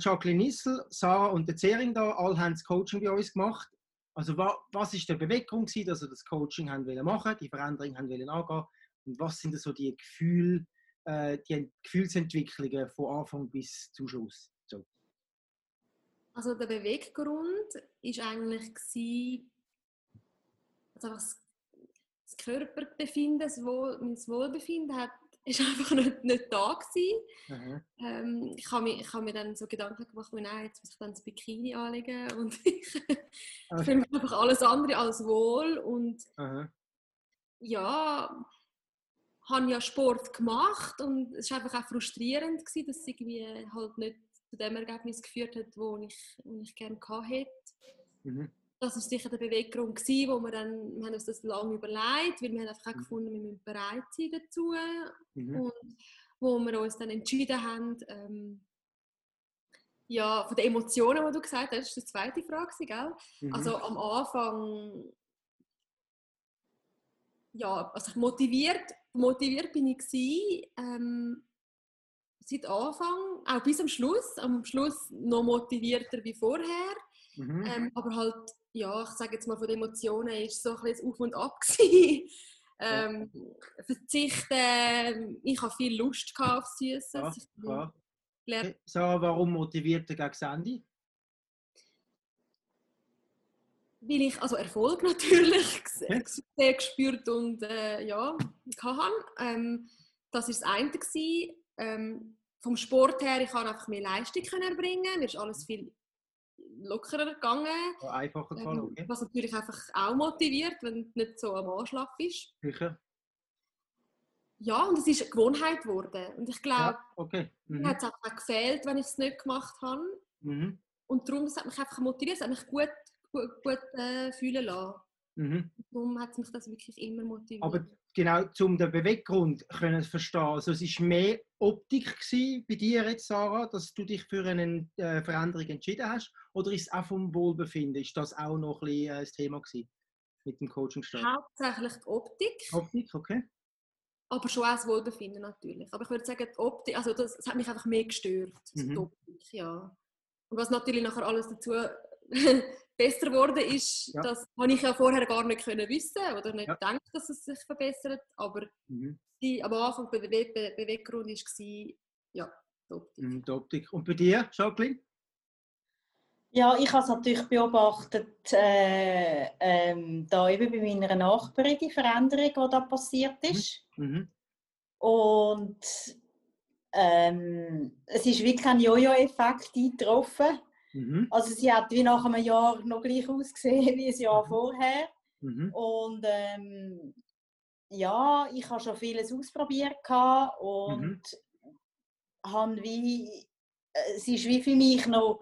Jacqueline Nissel, Sarah und der Zering da, alle haben das Coaching bei uns gemacht. Also wa, was ist der Beweggrund gewesen, dass sie das Coaching haben wollen machen, die Veränderung haben wollen angehen und was sind so die Gefühle, äh, die Gefühlsentwicklungen von Anfang bis zum Schluss? So. Also der Beweggrund ist eigentlich gewesen, also das, Körperbefinden, das, Wohlbefinden hat ist einfach nicht, nicht da gewesen. Ähm, ich habe mir, hab mir dann so Gedanken gemacht, nein, jetzt muss ich dann das Bikini anlegen und ich okay. fühle mich einfach alles andere als wohl und Aha. ja, habe ja Sport gemacht und es war einfach auch frustrierend gewesen, dass es irgendwie halt nicht zu dem Ergebnis geführt hat, wo ich, wo ich gerne gehabt hätte. Mhm das war sicher der Beweggrund, gewesen, wo wir dann, wir haben uns das lange überlegt, weil wir haben einfach auch mhm. gefunden, wir müssen bereit sein dazu. Mhm. Und wo wir uns dann entschieden haben, ähm, ja, von den Emotionen, die du gesagt hast, das ist die zweite Frage, gell? Mhm. Also am Anfang, ja, also motiviert, motiviert bin ich gewesen, ähm, seit Anfang, auch bis am Schluss, am Schluss noch motivierter wie vorher, mhm. ähm, aber halt ja, ich sage jetzt mal von den Emotionen, ist so ein bisschen Auf und Ab ähm, verzichten, ich habe viel Lust auf Süßes. Ja, klar. Warum motiviert er gegen Ende? Weil ich also Erfolg natürlich sehr gespürt und äh, ja, hatte. Ähm, das war das eine. Ähm, vom Sport her, ich konnte einfach mehr Leistung erbringen. Mir ist alles viel lockerer gegangen. Ja, einfacher ähm, okay. Was natürlich einfach auch motiviert, wenn du nicht so am Anschlag bist. Sicher. Ja, und es ist eine Gewohnheit geworden. Und ich glaube, ja, okay. mhm. mir hat es auch gefehlt, wenn ich es nicht gemacht habe. Mhm. Und darum, das hat mich einfach motiviert, es hat mich gut, gut, gut äh, fühlen lassen. Mhm. Darum hat mich das wirklich immer motiviert. Aber genau, um den Beweggrund können verstehen, also es war mehr Optik bei dir jetzt, Sarah, dass du dich für eine äh, Veränderung entschieden hast? Oder ist es auch vom Wohlbefinden? Ist das auch noch ein bisschen äh, das Thema gewesen mit dem coaching -Start? Hauptsächlich die Optik. Optik, okay. Aber schon auch das Wohlbefinden natürlich. Aber ich würde sagen, die Optik, also das, das hat mich einfach mehr gestört, mhm. die Optik, ja. Und was natürlich nachher alles dazu besser geworden ist, ja. das habe ich ja vorher gar nicht können wissen oder nicht ja. gedacht, dass es sich verbessert. Aber mhm. die, am Anfang der Bewe Be Beweggrund war ja, die Optik. Mhm, die Optik. Und bei dir, Jacqueline? Ja, ich habe es natürlich beobachtet, äh, ähm, da eben bei meiner Nachbarin die Veränderung, die da passiert mhm. ist. Mhm. Und ähm, es ist wirklich ein Jojo-Effekt eingetroffen. Mhm. Also sie hat wie nach einem Jahr noch gleich ausgesehen wie ein Jahr mhm. vorher. Mhm. Und ähm, ja, ich habe schon vieles ausprobiert und mhm. habe wie, äh, es ist wie für mich noch,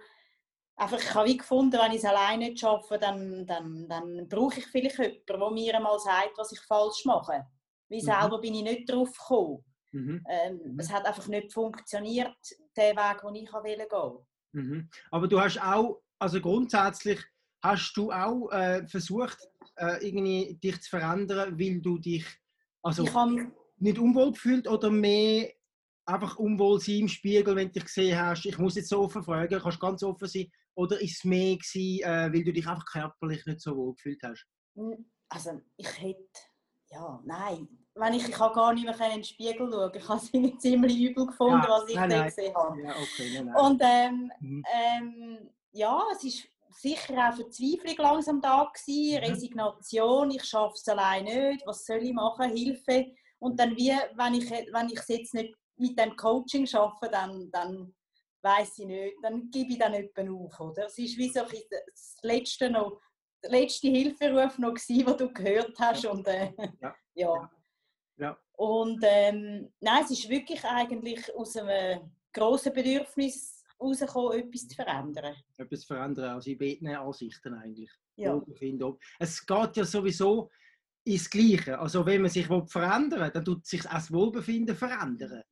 einfach, ich habe wie gefunden, wenn ich es alleine nicht schaffe, dann, dann, dann brauche ich vielleicht jemanden, der mir einmal sagt, was ich falsch mache. Wie mhm. selber bin ich nicht drauf gekommen. Mhm. Ähm, es hat einfach nicht funktioniert, der Weg, den ich gehen wollte. Mhm. Aber du hast auch, also grundsätzlich hast du auch äh, versucht, äh, irgendwie dich zu verändern, weil du dich also nicht unwohl gefühlt oder mehr einfach unwohl sein im Spiegel, wenn du dich gesehen hast, ich muss jetzt so offen fragen, kannst ganz offen sein, oder ist es mehr gewesen, äh, weil du dich einfach körperlich nicht so wohl gefühlt hast? Also ich hätte, ja, nein, wenn ich, ich kann gar nicht mehr in den Spiegel schauen. Ich habe es ziemlich übel gefunden, ja, was ich nein, da gesehen habe. Ja, okay, nein, Und ähm, mhm. ähm, ja, es ist sicher auch Verzweiflung langsam da gewesen, mhm. Resignation, ich schaffe es allein nicht, was soll ich machen, Hilfe. Und dann wie, wenn ich, wenn ich es jetzt nicht mit dem Coaching schaffe, dann, dann weiß ich nicht, dann gebe ich dann jemanden auf. Oder? Es ist wie so das letzte noch, der letzte Hilferuf noch gewesen, den du gehört hast. Und, äh, ja. ja. Ja. Und ähm, nein, es ist wirklich eigentlich aus einem grossen Bedürfnis herausgekommen, etwas zu verändern. Etwas zu verändern, also in beiden Ansichten eigentlich. Ja. Es geht ja sowieso ins Gleiche. Also wenn man sich verändern will, dann tut sich das Wohlbefinden verändern.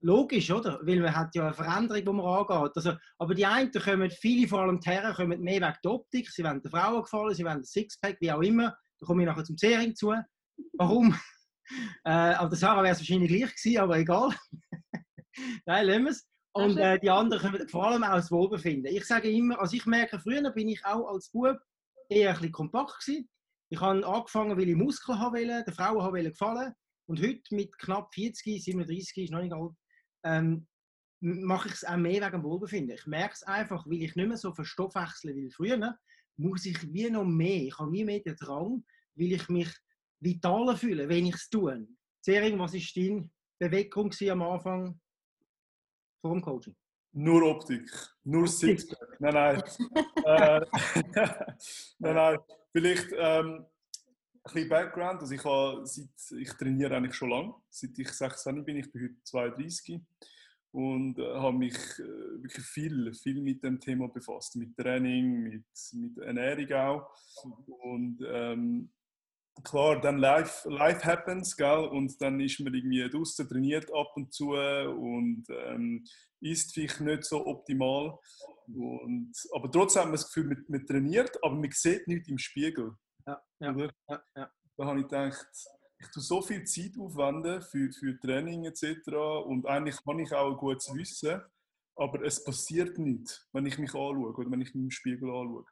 Logisch, oder? Weil man hat ja eine Veränderung, die man angeht. Also, aber die einen kommen, viele vor allem die Herren, kommen mehr wegen der Optik. Sie wollen den Frauen gefallen, sie wollen ein Sixpack, wie auch immer. Da komme ich nachher zum Zering zu. Warum? Äh, aber der Sarah wäre es wahrscheinlich gleich gewesen, aber egal. Nein, lassen wir es. Und äh, die anderen kommen vor allem auch das Wohlbefinden. Ich sage immer, also ich merke, früher bin ich auch als Bub eher ein bisschen kompakt gewesen. Ich habe angefangen, weil ich Muskeln haben wollte, der Frauen haben gefallen. Und heute mit knapp 40, 37, ist noch nicht alt, ähm, mache ich es auch mehr wegen dem Wohlbefinden. Ich merke es einfach, weil ich nicht mehr so verstoffwechsle wie früher, muss ich wie noch mehr, ich habe wie mehr den Drang, weil ich mich vitaler fühle, wenn ich es tue. Sering, was war deine Bewegung am Anfang vor dem Coaching? Nur Optik, nur Sixpack. Nein, nein. äh, nein, nein. Vielleicht ähm, ein bisschen Background. Also ich, habe, seit, ich trainiere eigentlich schon lange. Seit ich 16 bin, ich bin heute 32 und äh, habe mich äh, wirklich viel, viel mit dem Thema befasst, mit Training, mit, mit Ernährung auch. Und ähm, klar, dann life, life happens, gell? und dann ist man irgendwie draußen trainiert ab und zu und ähm, ist vielleicht nicht so optimal. Und, aber trotzdem hat man das Gefühl, man, man trainiert, aber man sieht nichts im Spiegel. Ja, ja, ja, ja. Da habe ich gedacht, ich tue so viel Zeit aufwenden für, für Training etc. Und eigentlich habe ich auch ein gutes Wissen, aber es passiert nicht, wenn ich mich anschaue oder wenn ich mich im Spiegel anschaue.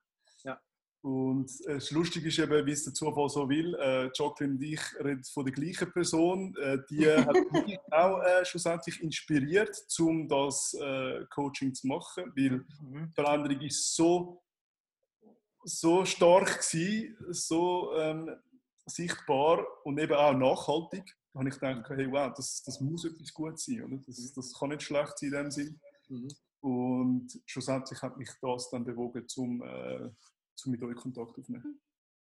Und äh, das Lustige ist eben, wie es der Zufall so will, äh, Jacqueline und ich reden von der gleichen Person. Äh, die hat mich auch äh, schlussendlich inspiriert, um das äh, Coaching zu machen, weil mhm. die Veränderung ist so, so stark gewesen, so ähm, sichtbar und eben auch nachhaltig. Da habe ich gedacht, hey, wow, das, das muss etwas gut sein. Oder? Das, mhm. das kann nicht schlecht sein in dem Sinn. Mhm. Und schlussendlich hat mich das dann bewogen, zum äh, um mit euch Kontakt aufzunehmen.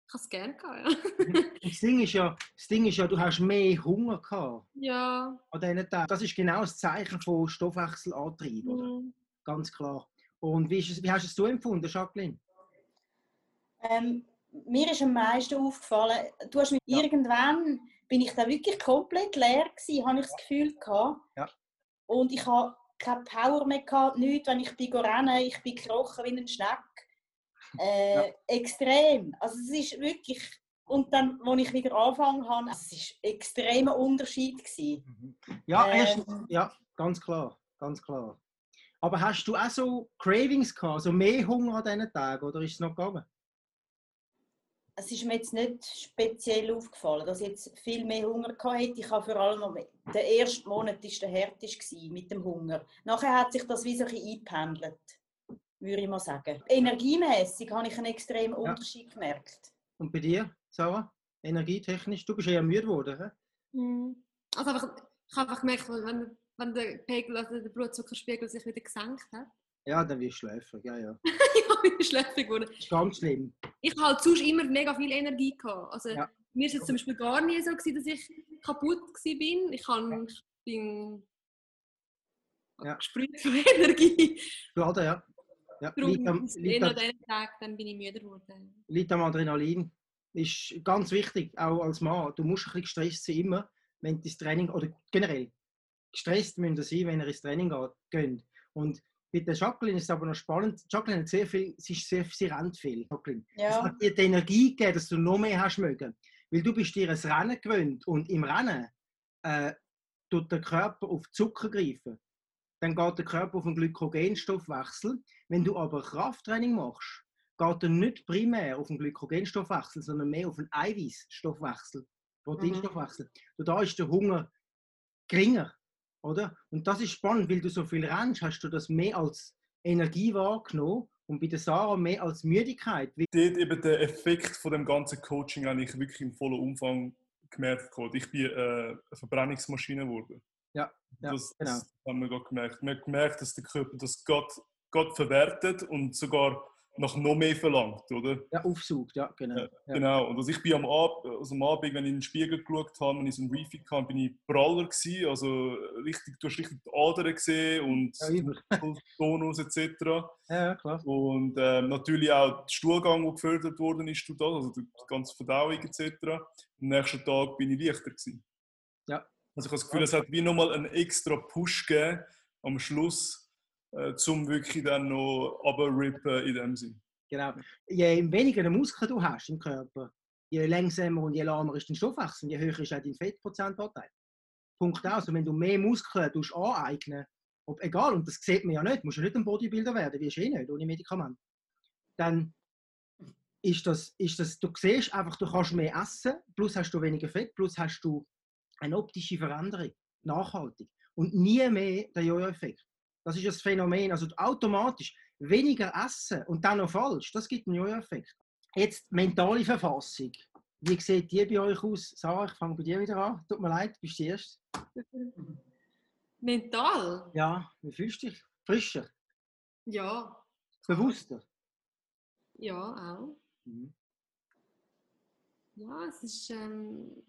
Ich habe es gerne gehabt, ja. das, Ding ist ja. Das Ding ist ja, du hast mehr Hunger gehabt. Ja. An diesen Tagen. Das ist genau das Zeichen von Stoffwechselantrieb, mhm. oder? Ganz klar. Und wie, ist es, wie hast du es so empfunden, Jacqueline? Ähm, mir ist am meisten aufgefallen, du hast mit ja. irgendwann bin ich da wirklich komplett leer gewesen, habe ich das Gefühl gehabt. Ja. Und ich habe keine Power mehr gehabt, nichts, wenn ich bin rennen, ich bin gekrochen wie ein Schneck. Äh, ja. Extrem. Also es ist wirklich... Und dann, als ich wieder angefangen habe, es war ein extremer Unterschied. Gewesen. Mhm. Ja, ähm, ja, ganz klar. Ganz klar. Aber hast du auch so Cravings gehabt, also mehr Hunger an diesen Tagen, oder ist es noch gegangen? Es ist mir jetzt nicht speziell aufgefallen, dass ich jetzt viel mehr Hunger hatte. Ich habe vor allem der erste Monat war der härteste mit dem Hunger. Nachher hat sich das wie so ein bisschen eingependelt würde ich mal sagen. Energiemäßig habe ich einen extremen Unterschied ja. gemerkt. Und bei dir, Sarah? Energietechnisch? Du bist eher müde geworden, hm. Also einfach, ich habe einfach gemerkt, wenn, wenn der Pegel, also der Blutzuckerspiegel sich wieder gesenkt hat. Ja, dann wirst du schläfrig, ja, ja. ja, ich bin schläfrig geworden. Das ist ganz schlimm. Ich habe halt sonst immer mega viel Energie gehabt. Also, ja. Mir war es zum Beispiel gar nie so, gewesen, dass ich kaputt war. Ich, kann, ja. ich bin ja. gesprüht von Energie. Schade, ja. Ja, liegt am, liegt an diesem Tag dann bin ich müde geworden. Liegt am Adrenalin. Ist ganz wichtig, auch als Mann. Du musst ein bisschen gestresst sein, immer, wenn du ins Training, oder generell, gestresst müssen ihr sein, wenn ihr ins Training geht. Und bei der Jacqueline ist es aber noch spannend. Jacqueline hat sehr viel, sie, ist sehr, sie rennt viel. Jacqueline. Ja. Das hat dir die Energie gegeben, dass du noch mehr hast mögen. Weil du bist dir ein Rennen gewöhnt und im Rennen äh, tut der Körper auf Zucker greifen dann geht der Körper auf den Glykogenstoffwechsel. Wenn du aber Krafttraining machst, geht er nicht primär auf den Glykogenstoffwechsel, sondern mehr auf den Eiweißstoffwechsel, Proteinstoffwechsel. Mhm. Da ist der Hunger geringer, oder? Und das ist spannend, weil du so viel rennst, hast du das mehr als Energie wahrgenommen und bei der Sarah mehr als Müdigkeit. Dort eben der Effekt von dem ganzen Coaching eigentlich wirklich im vollen Umfang gemerkt. Ich bin äh, eine Verbrennungsmaschine geworden. Ja, ja das, genau. das haben wir gerade gemerkt. Man hat gemerkt, dass der Körper das Gott, Gott verwertet und sogar noch noch mehr verlangt, oder? Ja, aufsucht, ja, genau. Ja, genau. Und also ich bin am, Ab also am Abend, wenn ich in den Spiegel geschaut habe, wenn ich so ein Briefing hatte, bin ich praller gewesen, also richtig, du hast richtig die Adern gesehen und ja, Tonus etc. Ja, klar. Und ähm, natürlich auch der Stuhlgang, der gefördert worden ist also die ganze Verdauung etc. Am nächsten Tag bin ich leichter gewesen. Ja, also ich habe das Gefühl, es hat wie nochmal einen extra Push gegeben am Schluss, äh, um wirklich dann noch runterrippen in dem Sinn. Genau. Je weniger Muskeln du hast im Körper, je langsamer und je lahmer ist dein Stoffwechsel, je höher ist auch dein Fettprozentanteil. Punkt aus. Und wenn du mehr Muskeln aneignen ob, egal, und das sieht man ja nicht, musst du nicht ein Bodybuilder werden, wie ist eh nicht, ohne Medikament, dann ist das, ist das, du siehst einfach, du kannst mehr essen, plus hast du weniger Fett, plus hast du eine optische Veränderung, nachhaltig. Und nie mehr der Jojo-Effekt. Das ist das Phänomen. Also automatisch weniger essen und dann noch falsch, das gibt einen Jojo-Effekt. Jetzt mentale Verfassung. Wie sieht die bei euch aus? Sarah, ich fange bei dir wieder an. Tut mir leid, bist du erst. Mental? Ja, wie fühlst du dich? Frischer? Ja. Bewusster? Ja, auch. Mhm. Ja, es ist, ähm,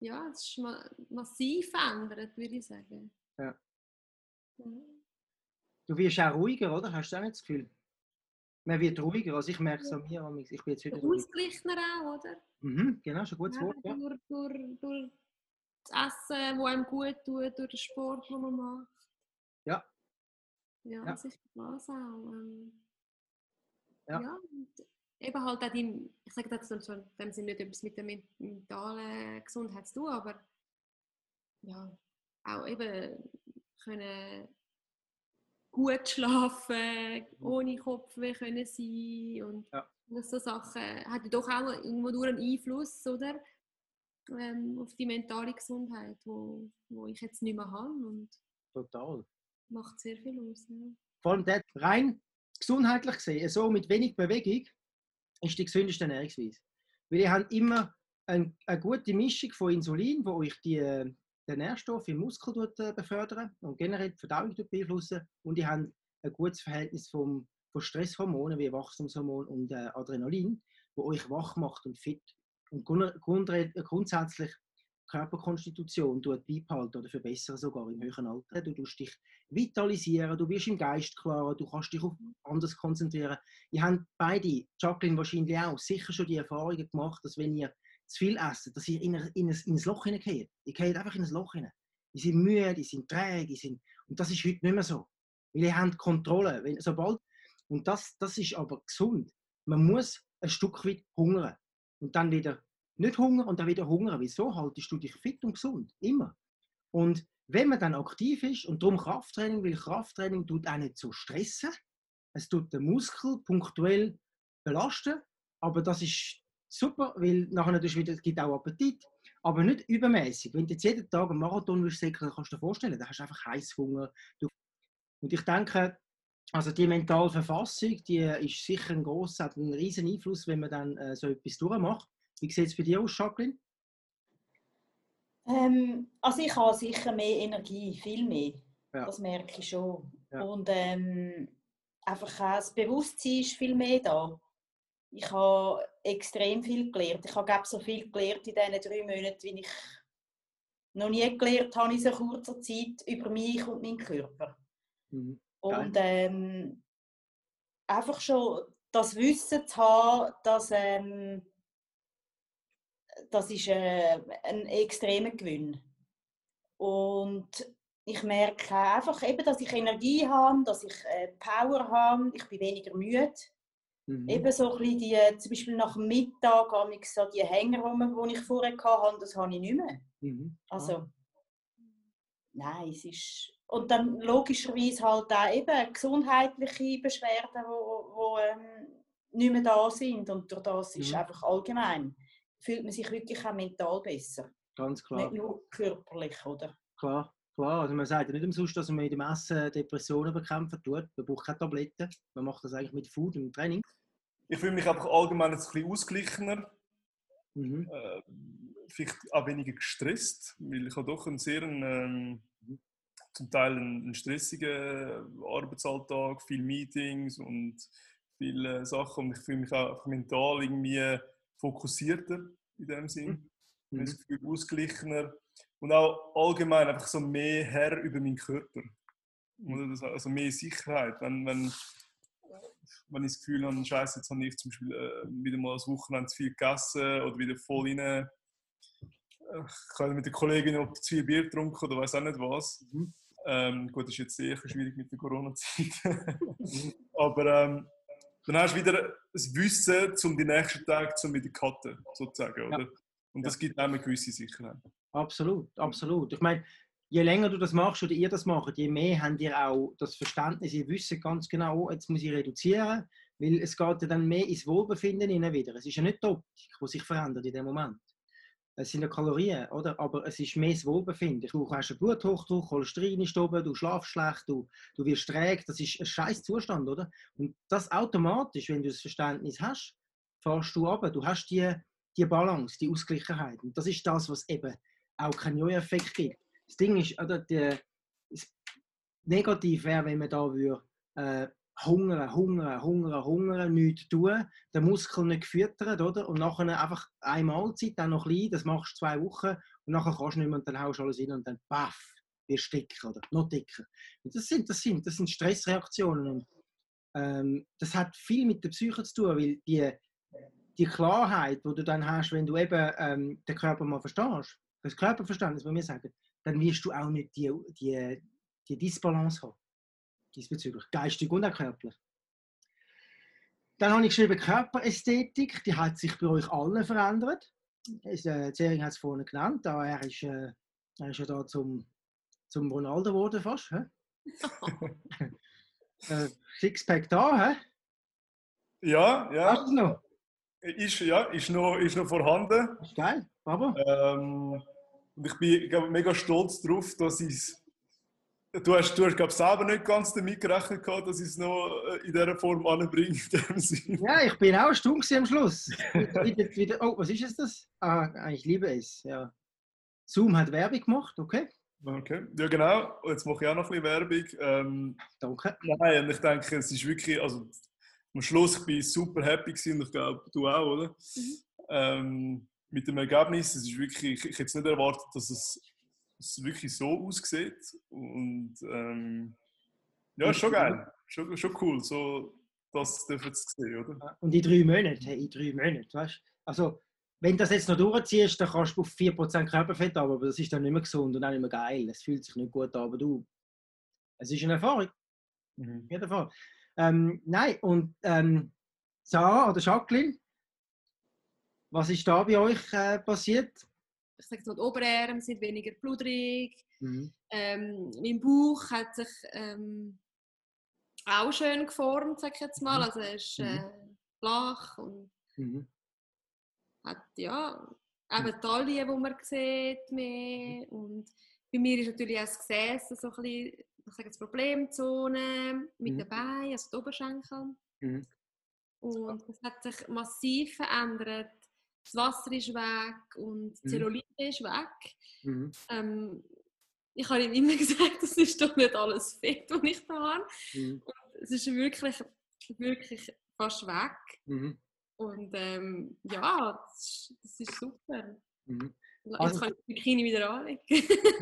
ja, es ist ma massiv verändert, würde ich sagen. Ja. Mhm. Du wirst auch ruhiger, oder? Hast du auch nicht das Gefühl? Man wird ruhiger, also ich merke es an mir, ich bin jetzt wieder Ausgeglichener auch, oder? Mhm, genau, ist ein gutes ja, Wort. Ja. Durch, durch, durch das Essen, das einem gut tut, durch den Sport, den man macht. Ja. Ja, ja. sicher das auch. Ähm, ja. ja eben halt auch die, ich sage das so, in dem Sinne nicht etwas mit der mentalen Gesundheit zu tun, aber ja, auch eben können gut schlafen, ohne Kopfweh können sein und ja. so Sachen hat ja doch auch irgendwo durch einen Einfluss, oder? Ähm, auf die mentale Gesundheit, wo, wo ich jetzt nicht mehr habe und Total. macht sehr viel aus. Ja. Vor allem dort rein gesundheitlich gesehen, so mit wenig Bewegung, ist die gesündeste Ernährungsweise. Weil ihr habt immer eine, eine gute Mischung von Insulin, wo euch die, äh, den Nährstoff im Muskel äh, befördern und generell die Verdauung beeinflussen. Und ihr habt ein gutes Verhältnis vom, von Stresshormonen wie Wachstumshormon und äh, Adrenalin, wo euch wach macht und fit. Und grundsätzlich Körperkonstitution beibehalten oder verbessern sogar im höheren Alter. Du tust dich vitalisieren, du wirst im Geist klarer, du kannst dich auf anders konzentrieren. Ihr habt beide, Jacqueline wahrscheinlich auch, sicher schon die Erfahrungen gemacht, dass wenn ihr zu viel esst, dass ihr in, ein, in, ein, in ein Loch hineingeht. Ihr geht einfach in ein Loch hinein. Die sind müde, die sind träge, sind... und das ist heute nicht mehr so. Weil ihr habt Kontrolle. Wenn, sobald, und das, das ist aber gesund. Man muss ein Stück weit hungern und dann wieder nicht Hunger und dann wieder Hunger. Wieso haltest du dich fit und gesund? Immer. Und wenn man dann aktiv ist und darum Krafttraining, weil Krafttraining tut auch nicht so stressen. Es tut den Muskel punktuell belasten, aber das ist super, weil nachher natürlich wieder, gibt auch Appetit, aber nicht übermäßig. Wenn du jetzt jeden Tag einen Marathon willst, kannst du dir vorstellen, dann hast du einfach Heißhunger. Und ich denke, also die mentale Verfassung, die ist sicher ein grosser, hat einen riesen Einfluss, wenn man dann äh, so etwas durchmacht. Wie sieht es bei dir aus, Jacqueline? Ähm, also ich habe sicher mehr Energie, viel mehr. Ja. Das merke ich schon. Ja. Und ähm, einfach das Bewusstsein ist viel mehr da. Ich habe extrem viel gelernt. Ich habe so viel gelernt in diesen drei Monaten, wie ich noch nie gelernt habe in so kurzer Zeit über mich und meinen Körper. Mhm. Und ähm, einfach schon das Wissen zu haben, dass ähm, das ist äh, ein extremer Gewinn. Und ich merke einfach eben, dass ich Energie habe, dass ich äh, Power habe, ich bin weniger müde. Mhm. Eben so ein bisschen die, äh, zum Beispiel nach dem Mittag habe ich so die Hänger, die ich vorher hatte, das habe ich nicht mehr. Mhm. Also, ah. nein, es ist... Und dann logischerweise halt auch eben gesundheitliche Beschwerden, die wo, wo ähm, nicht mehr da sind. Und durch das ist mhm. einfach allgemein fühlt man sich wirklich auch mental besser. Ganz klar. Nicht nur körperlich, oder? Klar, klar. Also man sagt ja nicht umsonst, dass man mit dem Essen Depressionen bekämpfen tut. Man braucht keine Tabletten. Man macht das eigentlich mit Food im Training. Ich fühle mich einfach allgemein ein bisschen ausgeglichener. Mhm. Äh, vielleicht auch weniger gestresst, weil ich habe doch einen sehr, ähm, zum Teil einen, stressigen Arbeitsalltag, viele Meetings und viele Sachen und ich fühle mich auch mental irgendwie fokussierter in dem Sinn. Mhm. Das Gefühl ausgeglichener und auch allgemein einfach so mehr Herr über meinen Körper. Mhm. Also mehr Sicherheit. Wenn, wenn, wenn ich das Gefühl habe, Scheiße, jetzt habe ich zum Beispiel äh, wieder mal das Wochenende zu viel gegessen oder wieder voll rein. Äh, ich habe mit der Kollegin noch zu viel Bier getrunken oder weiß auch nicht was. Mhm. Ähm, gut, das ist jetzt sehr schwierig mit der Corona-Zeit. Mhm. Aber ähm, dann hast du wieder das Wissen, um die nächsten Tage zu wieder cutten, sozusagen, oder? Ja. Und das ja. gibt auch eine gewisse Sicherheit. Absolut, absolut. Ich meine, je länger du das machst oder ihr das macht, je mehr habt ihr auch das Verständnis, ihr wisst ganz genau, jetzt muss ich reduzieren, weil es geht ja dann mehr ins Wohlbefinden wieder. Es ist ja nicht die Optik, die sich verändert in dem Moment. Es sind ja Kalorien, oder? Aber es ist mehr das Wohlbefinden. Du hast einen Bluthochdruck, Cholesterin ist oben, du schlafst schlecht, du, du wirst träge. Das ist ein scheiß Zustand, oder? Und das automatisch, wenn du das Verständnis hast, fährst du ab. Du hast die, die Balance, die Ausgleichheit. Und das ist das, was eben auch keinen Jojo-Effekt gibt. Das Ding ist, oder, die, das Negativ wäre, wenn man da würde, äh, hungern, hungern, hungern, hungern, nichts tun, den Muskel nicht gefüttert, oder? Und nachher einfach eine Mahlzeit, dann noch klein, das machst du zwei Wochen und nachher kannst du nicht mehr und dann haust du alles rein und dann baff, wirst du dicker, oder? Noch dicker. Und das sind, das sind, das sind Stressreaktionen und ähm, das hat viel mit der Psyche zu tun, weil die, die Klarheit, die du dann hast, wenn du eben ähm, den Körper mal verstehst, das Körperverständnis, was wir sagen, dann wirst du auch nicht die, die, die Disbalance haben diesbezüglich, geistig und auch körperlich. Dann habe ich geschrieben Körperästhetik, die hat sich bei euch allen verändert. Äh, Zering hat es vorhin genannt, da er ist, äh, er ist ja da zum, zum Ronaldo geworden fast. äh, Sixpack da, hä? Ja, ja. Hast du noch? Ist, ja, ist noch, ist noch vorhanden. ist geil, aber. Ähm, und ich bin ich mega stolz darauf, dass ich es Du hast, du hast glaube selber nicht ganz damit gerechnet, dass ich es noch äh, in dieser Form anbringe. ja, ich bin auch stumm am Schluss. wieder, wieder, oh, was ist es das? Ah, ich liebe es. Ja. Zoom hat Werbung gemacht, okay? Okay, ja genau. Jetzt mache ich auch noch ein bisschen Werbung. Ähm, Danke. Nein, und ich denke, es ist wirklich, also am Schluss ich bin super happy gewesen und ich glaube, du auch, oder? Mhm. Ähm, mit dem Ergebnis, es ist wirklich, ich, ich hätte nicht erwartet, dass es es wirklich so aussieht. Und ähm, ja, schon geil. Schon, schon cool, so das dürfen sie sehen, oder? Und in drei Monaten, hey, in drei Monaten, weißt Also, wenn du das jetzt noch durchziehst, dann kannst du auf 4% Körperfett haben, aber das ist dann nicht mehr gesund und auch nicht mehr geil. Es fühlt sich nicht gut an, aber du, es ist eine Erfahrung. Mhm. Jeden Fall. Ähm, nein, und ähm, Sarah oder Jacqueline, was ist da bei euch äh, passiert? Ich sage so, die Oberarme sind weniger blutrig. Mhm. Ähm, mein Bauch hat sich ähm, auch schön geformt, sage ich jetzt mal. Mhm. Also er ist äh, mhm. flach und mhm. hat ja eben Taille, die man sieht mehr. Und bei mir ist natürlich auch das Gesäß so ein bisschen, ich sage jetzt Problemzone mit mhm. den Beinen, also die Oberschenkel. Mhm. Und das hat sich massiv verändert das Wasser ist weg und die. Zellulite mhm. ist weg. Mhm. Ähm, ich habe ihm immer gesagt, das ist doch nicht alles Fett, was ich da habe. Mhm. es ist wirklich, wirklich fast weg. Mhm. Und ähm, ja, das ist, das ist super. Mhm. Jetzt also, kann ich die Bikini wieder anlegen.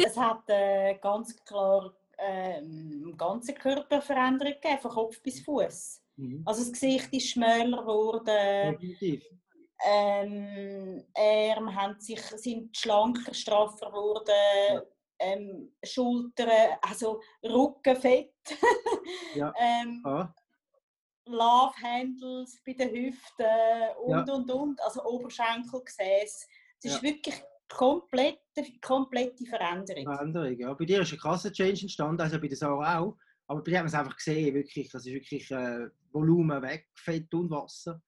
es hat äh, ganz klar ähm, ganze Körperveränderung gegeben, von Kopf bis Fuß. Mhm. Also das Gesicht ist schmäler geworden. Definitiv. Ähm, Arme haben sich, sind schlanker, straffer geworden. Ähm, Schultern, also Rückenfett. ja. ähm, ah. Love Handles bei den Hüften und ja. und und. Also Oberschenkel, Gesäß. Es ist ja. wirklich komplette, komplette Veränderung. Veränderung, ja. Bei dir ist ein krasser Change entstanden, also bei der Sarah auch. Aber bei dir haben wir es einfach gesehen, wirklich, das ist wirklich äh, Volumen weg, Fett und Wasser.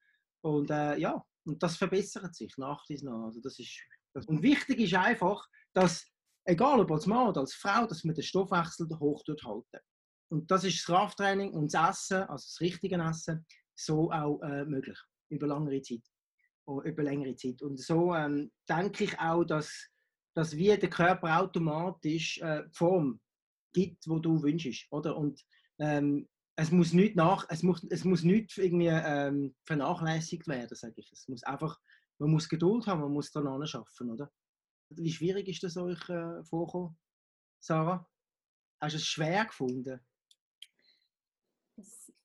Und äh, ja, und das verbessert sich nach dies nach. Also das ist, und wichtig ist einfach, dass, egal ob als Mann oder als Frau, dass man den Stoffwechsel hoch halten. Und das ist das Krafttraining und das Essen, also das richtige Essen, so auch äh, möglich. Über längere Zeit. Oder über längere Zeit. Und so ähm, denke ich auch, dass, dass wie der Körper automatisch äh, die Form gibt, wo du wünschst. Oder? Und ähm, es muss nicht nach, es muss, es muss nicht irgendwie ähm, vernachlässigt werden, sage ich. Es muss einfach, man muss Geduld haben, man muss daran schaffen, oder? Wie schwierig ist das euch äh, vorgekommen, Sarah? Hast du es schwer gefunden?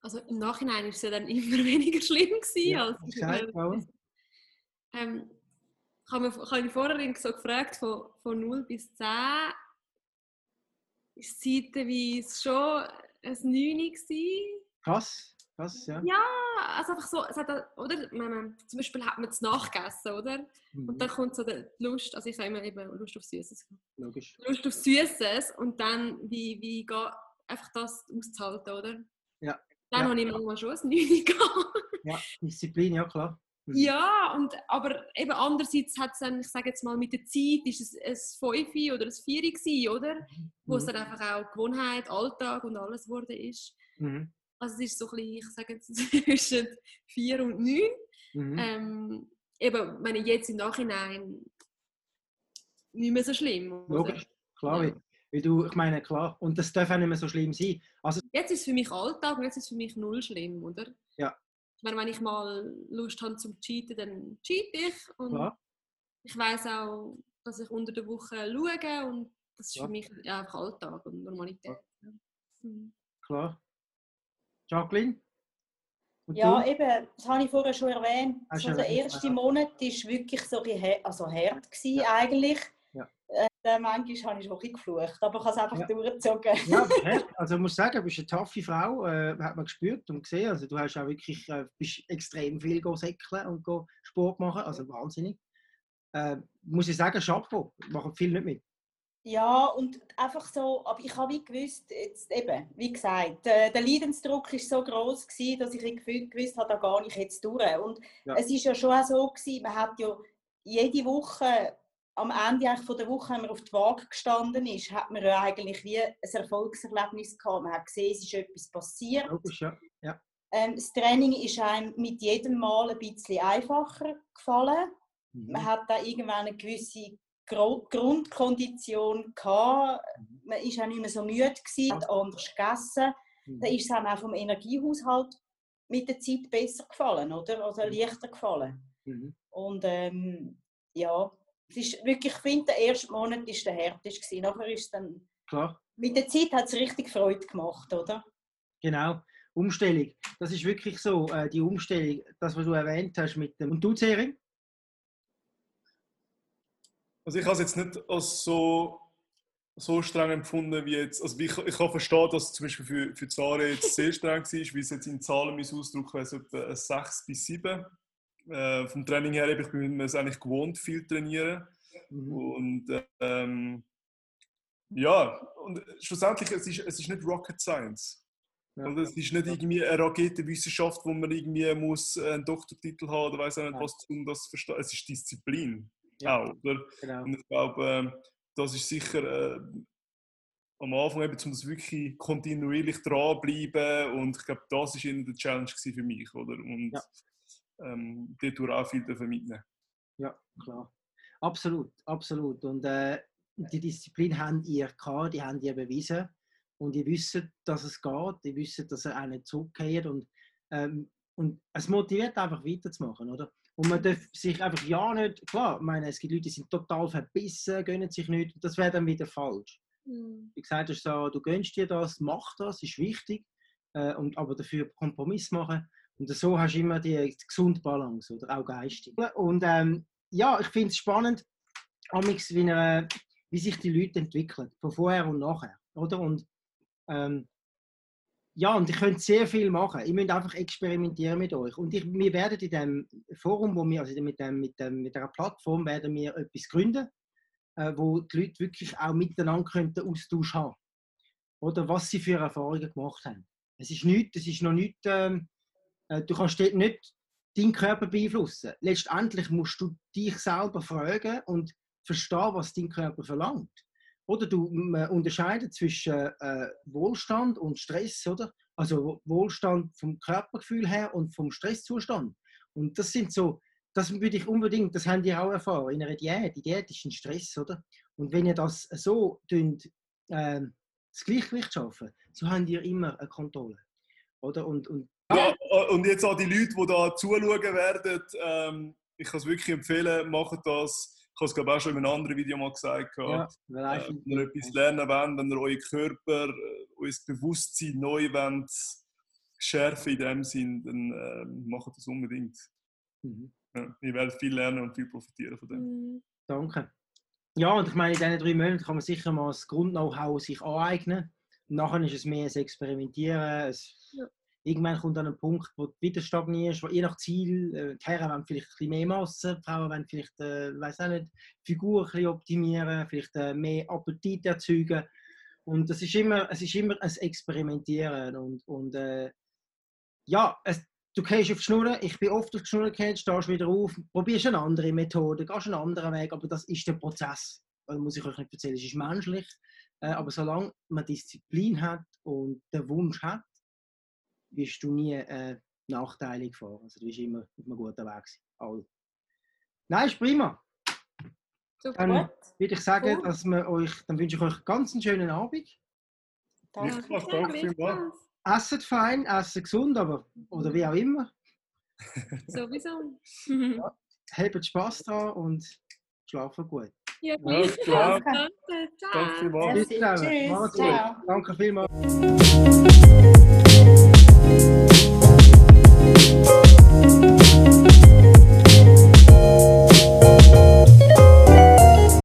Also im Nachhinein war es ja dann immer weniger schlimm gewesen, ja, als gesagt, ich, ähm, ich habe mich vorhin so gefragt, von, von 0 bis 10 ist zeitweise schon ein 9 Krass. Das, ja. ja, also einfach so, es hat, oder? Man, zum Beispiel hat man es nachgegessen, oder? Mhm. Und dann kommt so die Lust, also ich sage immer eben Lust auf Süßes. Logisch. Lust auf Süßes und dann, wie, wie geht einfach das auszuhalten, oder? Ja. Dann ja. habe ich manchmal schon ein 9 gehabt. Ja, Disziplin, ja klar. Mhm. Ja, und, aber eben andererseits hat es dann, ich sage jetzt mal, mit der Zeit ist es ein 5 oder ein 4 gewesen, oder? Mhm. Wo es dann einfach auch Gewohnheit, Alltag und alles geworden ist. Mhm. Also es ist so ein bisschen, ich sage jetzt zwischen 4 und 9. Mhm. Ähm, eben, ich jetzt im Nachhinein nicht mehr so schlimm. Oder? Logisch, klar. Ja. Weil du, ich meine, klar, und das darf auch nicht mehr so schlimm sein. Also, jetzt ist es für mich Alltag und jetzt ist es für mich null schlimm, oder? Ja. Meine, wenn ich mal Lust habe zum Cheaten, dann cheat ich. Und klar. ich weiß auch, dass ich unter der Woche schaue und das ist ja. für mich einfach Alltag und Normalität. Ja. Mhm. Klar. Jacqueline? Und ja, du? eben, das habe ich vorher schon erwähnt. So der erste Monat war wirklich so also hart gewesen, ja. eigentlich. Ja. Äh, manchmal habe ich schon ein geflucht, aber ich habe es einfach ja. durchgezogen. Ja, also ich muss sagen, du bist eine taffe Frau, äh, hat man gespürt und gesehen. Also du hast auch wirklich äh, bist extrem viel säckeln und go Sport machen, also wahnsinnig. Äh, muss ich sagen, Chapeau, machen viel nicht mit. Ja, und einfach so, aber ich habe wie gewusst, jetzt eben, wie gesagt, der, der Leidensdruck war so groß gewesen, dass ich gewusst habe, da gar nicht jetzt durch. Und ja. es ist ja schon auch so gewesen, man hat ja jede Woche, am Ende von der Woche, wenn man auf die Waage gestanden ist, hat man ja eigentlich wie ein Erfolgserlebnis gehabt. Man hat gesehen, es ist etwas passiert. Logisch, ja. ja. Ähm, das Training ist einem mit jedem Mal ein bisschen einfacher gefallen. Mhm. Man hat da irgendwann eine gewisse Grundkondition gehabt. Mhm. Man war auch nicht mehr so müde, gewesen, hat anders gegessen. Mhm. Dann ist es einem auch vom Energiehaushalt mit der Zeit besser gefallen, oder? Also leichter gefallen. Mhm. Und ähm, ja, es ist wirklich, ich finde, der erste Monat war der härteste. Nachher ist dann... Klar. Mit der Zeit hat es richtig Freude gemacht, oder? Genau. Umstellung. Das ist wirklich so, äh, die Umstellung, das, was du erwähnt hast mit dem... Und du, Zering? Also ich habe es jetzt nicht als so, so streng empfunden wie jetzt. Also ich, ich kann verstehen, dass es zum Beispiel für, für Zara jetzt sehr streng war, wie es jetzt in Zahlen ausdrücken wäre es etwa ein 6 bis 7. Äh, vom Training her, ich bin mir es eigentlich gewohnt, viel trainieren. Mhm. Und ähm, ja, und schlussendlich, es ist, es ist nicht Rocket Science. Ja. Und es ist nicht irgendwie eine Raketenwissenschaft, wo man irgendwie muss einen Doktortitel haben oder weiß nicht was, um das zu verstehen. Es ist Disziplin ja. auch. Oder? Genau. Und ich glaube, ähm, das ist sicher äh, am Anfang eben, um das wirklich kontinuierlich dranbleiben und ich glaube, das war der Challenge für mich, oder? Und ja. Ähm, dort auch viel mitnehmen. Ja, klar. Absolut, absolut. Und äh, die Disziplin habt ihr gehabt, die habt ihr bewiesen. Und ihr wisst, dass es geht, ihr wisst, dass er auch nicht zurückkehrt. Und, ähm, und es motiviert einfach weiterzumachen, oder? Und man darf sich einfach ja nicht, klar, ich meine, es gibt Leute, die sind total verbissen, gönnen sich nicht, das wäre dann wieder falsch. Mhm. Wie gesagt hast, so, du gönnst dir das, mach das, ist wichtig, äh, und, aber dafür Kompromiss machen. Und so hast du immer die, gesunde Balance, oder auch geistig. Und ähm, ja, ich finde es spannend, wie, eine, wie sich die Leute entwickeln, von vorher und nachher. Oder? Und ähm, ja, und ihr könnt sehr viel machen. Ihr müsst einfach experimentieren mit euch. Und ich, wir werden in dem Forum, wo wir, also mit, dem, mit, dem, mit der Plattform, werden wir etwas gründen, äh, wo die Leute wirklich auch miteinander könnten Austausch haben. Oder was sie für Erfahrungen gemacht haben. Es ist nichts, es ist noch nicht, ähm, äh, du kannst dort nicht deinen Körper beeinflussen. Letztendlich musst du dich selber fragen und verstehen, was dein Körper verlangt. Oder du man unterscheidet zwischen äh, Wohlstand und Stress, oder? Also Wohlstand vom Körpergefühl her und vom Stresszustand. Und das sind so, das würde ich unbedingt, das haben die auch erfahren, in einer Diät. Die Diät ist ein Stress, oder? Und wenn ihr das so dünnt, äh, das Gleichgewicht schaffen, so habt ihr immer eine Kontrolle. Oder? Und, und, ja, und jetzt auch die Leute, die da zuschauen werden, ähm, ich kann es wirklich empfehlen, machen das ich habe es glaube auch schon in einem anderen Video mal gesagt. Ja, äh, wenn ihr etwas lernen wollt, wenn ihr euren Körper, äh, euer Bewusstsein neu wollt, schärfen in dem Sinn, dann äh, macht das unbedingt. Mhm. Ja, ihr werdet viel lernen und viel profitieren von dem. Mhm. Danke. Ja, und ich meine, in diesen drei Monaten kann man sicher mal das Grund-Know-how sich aneignen. nachher ist es mehr das Experimentieren. Es, ja. Irgendwann kommt dann ein Punkt, wo du wieder stagnierst, wo je nach Ziel, äh, die Herren wollen vielleicht ein mehr Masse, die Frauen wollen vielleicht, äh, weiß auch nicht, die Figur ein bisschen optimieren, vielleicht äh, mehr Appetit erzeugen. Und das ist immer, es ist immer ein Experimentieren und, und äh, ja, es, du gehst auf die Schnur, ich bin oft auf die Schnur gefallen, stehst wieder auf, probierst eine andere Methode, gehst einen anderen Weg, aber das ist der Prozess. Das muss ich euch nicht erzählen, es ist menschlich, äh, aber solange man Disziplin hat und den Wunsch hat, wirst du nie äh, nachteilig fahren. Also du bist immer auf einem guten Weg. All. Nein, ist prima. Super. Dann würde ich sagen, cool. dass wir euch, dann wünsche ich euch ganz einen schönen Abend. Danke, danke. Esset fein, essen gesund, aber oder wie auch immer. Sowieso. ja, habt Spaß dran und schlafen gut. Ja, ja klar. Danke, ciao. Danke vielmals. Danke vielmals. Thank